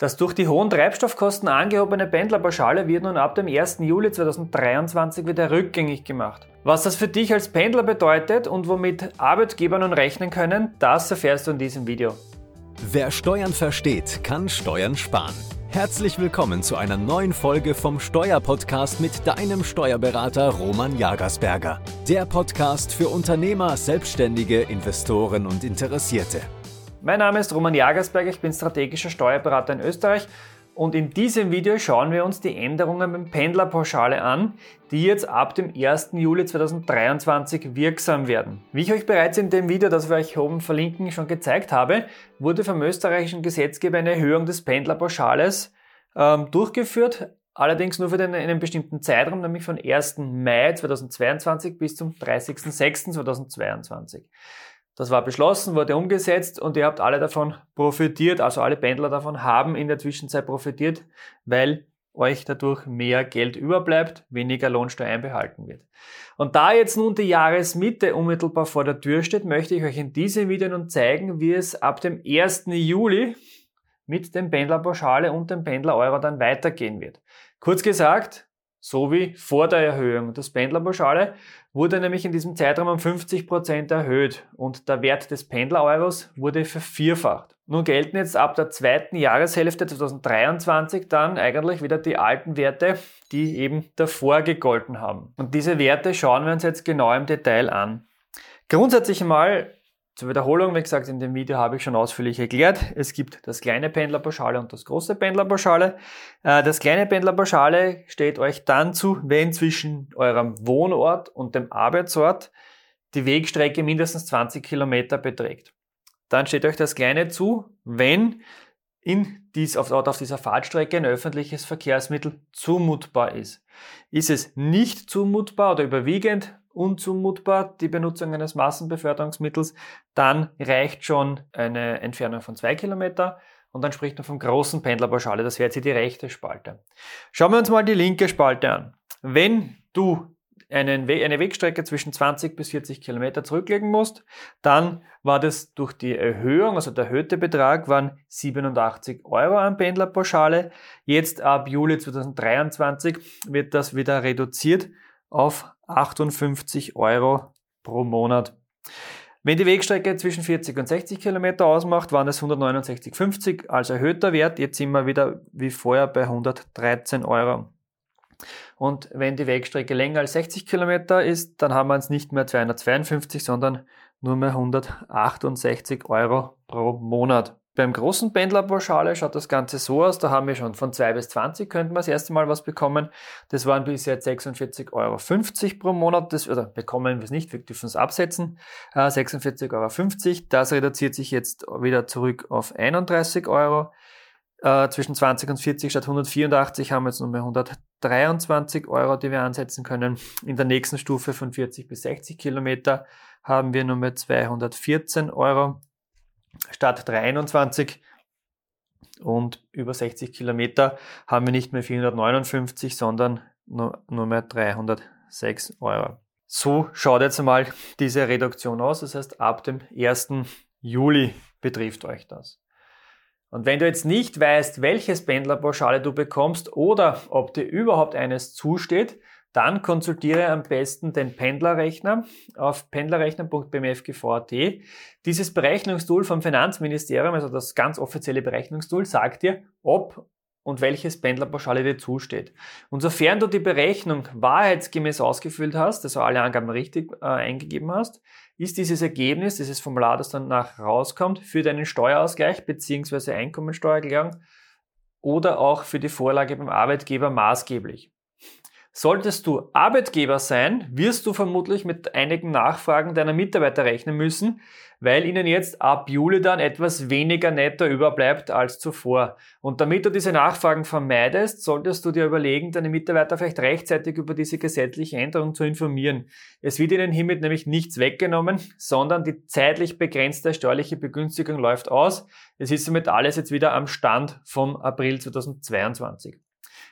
Das durch die hohen Treibstoffkosten angehobene Pendlerpauschale wird nun ab dem 1. Juli 2023 wieder rückgängig gemacht. Was das für dich als Pendler bedeutet und womit Arbeitgeber nun rechnen können, das erfährst du in diesem Video. Wer Steuern versteht, kann Steuern sparen. Herzlich willkommen zu einer neuen Folge vom Steuerpodcast mit deinem Steuerberater Roman Jagersberger. Der Podcast für Unternehmer, Selbstständige, Investoren und Interessierte. Mein Name ist Roman Jagersberger, ich bin strategischer Steuerberater in Österreich und in diesem Video schauen wir uns die Änderungen beim Pendlerpauschale an, die jetzt ab dem 1. Juli 2023 wirksam werden. Wie ich euch bereits in dem Video, das wir euch oben verlinken, schon gezeigt habe, wurde vom österreichischen Gesetzgeber eine Erhöhung des Pendlerpauschales ähm, durchgeführt, allerdings nur für den, einen bestimmten Zeitraum, nämlich von 1. Mai 2022 bis zum 30.06.2022. Das war beschlossen, wurde umgesetzt und ihr habt alle davon profitiert, also alle Pendler davon haben in der Zwischenzeit profitiert, weil euch dadurch mehr Geld überbleibt, weniger Lohnsteuer einbehalten wird. Und da jetzt nun die Jahresmitte unmittelbar vor der Tür steht, möchte ich euch in diesem Video nun zeigen, wie es ab dem 1. Juli mit dem Pendlerpauschale und dem Pendler-Euro dann weitergehen wird. Kurz gesagt, so wie vor der Erhöhung. Das Pendlerpauschale wurde nämlich in diesem Zeitraum um 50 Prozent erhöht und der Wert des Pendler-Euros wurde vervierfacht. Nun gelten jetzt ab der zweiten Jahreshälfte 2023 dann eigentlich wieder die alten Werte, die eben davor gegolten haben. Und diese Werte schauen wir uns jetzt genau im Detail an. Grundsätzlich mal zur Wiederholung, wie gesagt, in dem Video habe ich schon ausführlich erklärt. Es gibt das kleine Pendlerpauschale und das große Pendlerpauschale. Äh, das kleine Pendlerpauschale steht euch dann zu, wenn zwischen eurem Wohnort und dem Arbeitsort die Wegstrecke mindestens 20 Kilometer beträgt. Dann steht euch das kleine zu, wenn in dies, auf, auf dieser Fahrtstrecke ein öffentliches Verkehrsmittel zumutbar ist. Ist es nicht zumutbar oder überwiegend unzumutbar, die Benutzung eines Massenbeförderungsmittels, dann reicht schon eine Entfernung von zwei Kilometer und dann spricht man vom großen Pendlerpauschale. Das wäre jetzt hier die rechte Spalte. Schauen wir uns mal die linke Spalte an. Wenn du einen We eine Wegstrecke zwischen 20 bis 40 Kilometer zurücklegen musst, dann war das durch die Erhöhung, also der erhöhte Betrag waren 87 Euro an Pendlerpauschale. Jetzt ab Juli 2023 wird das wieder reduziert auf 58 Euro pro Monat. Wenn die Wegstrecke zwischen 40 und 60 Kilometer ausmacht, waren es 169,50 als erhöhter Wert. Jetzt sind wir wieder wie vorher bei 113 Euro. Und wenn die Wegstrecke länger als 60 Kilometer ist, dann haben wir es nicht mehr 252, sondern nur mehr 168 Euro pro Monat. Beim großen Pendlerpauschale schaut das Ganze so aus, da haben wir schon von 2 bis 20 könnten wir das erste Mal was bekommen. Das waren bisher 46,50 Euro pro Monat, das, oder bekommen wir es nicht, wir dürfen es absetzen, äh, 46,50 Euro. Das reduziert sich jetzt wieder zurück auf 31 Euro. Äh, zwischen 20 und 40 statt 184 haben wir jetzt nur mehr 123 Euro, die wir ansetzen können. In der nächsten Stufe von 40 bis 60 Kilometer haben wir nur mehr 214 Euro statt 321 und über 60 Kilometer haben wir nicht mehr 459, sondern nur, nur mehr 306 Euro. So schaut jetzt einmal diese Reduktion aus. Das heißt, ab dem 1. Juli betrifft euch das. Und wenn du jetzt nicht weißt, welches Pendlerpauschale du bekommst oder ob dir überhaupt eines zusteht, dann konsultiere am besten den Pendlerrechner auf pendlerrechner.bmfgv.at. Dieses Berechnungstool vom Finanzministerium, also das ganz offizielle Berechnungstool, sagt dir, ob und welches Pendlerpauschale dir zusteht. Und sofern du die Berechnung wahrheitsgemäß ausgefüllt hast, also alle Angaben richtig äh, eingegeben hast, ist dieses Ergebnis, dieses Formular, das dann nach rauskommt, für deinen Steuerausgleich bzw. Einkommensteuererklärung oder auch für die Vorlage beim Arbeitgeber maßgeblich. Solltest du Arbeitgeber sein, wirst du vermutlich mit einigen Nachfragen deiner Mitarbeiter rechnen müssen, weil ihnen jetzt ab Juli dann etwas weniger netto überbleibt als zuvor. Und damit du diese Nachfragen vermeidest, solltest du dir überlegen, deine Mitarbeiter vielleicht rechtzeitig über diese gesetzliche Änderung zu informieren. Es wird ihnen hiermit nämlich nichts weggenommen, sondern die zeitlich begrenzte steuerliche Begünstigung läuft aus. Es ist somit alles jetzt wieder am Stand vom April 2022.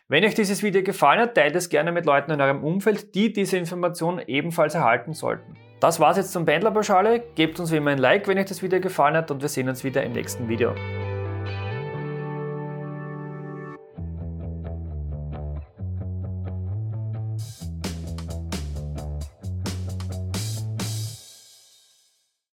Wenn euch dieses Video gefallen hat, teilt es gerne mit Leuten in eurem Umfeld, die diese Information ebenfalls erhalten sollten. Das war's jetzt zum Pendlerpauschale. Gebt uns wie immer ein Like, wenn euch das Video gefallen hat und wir sehen uns wieder im nächsten Video.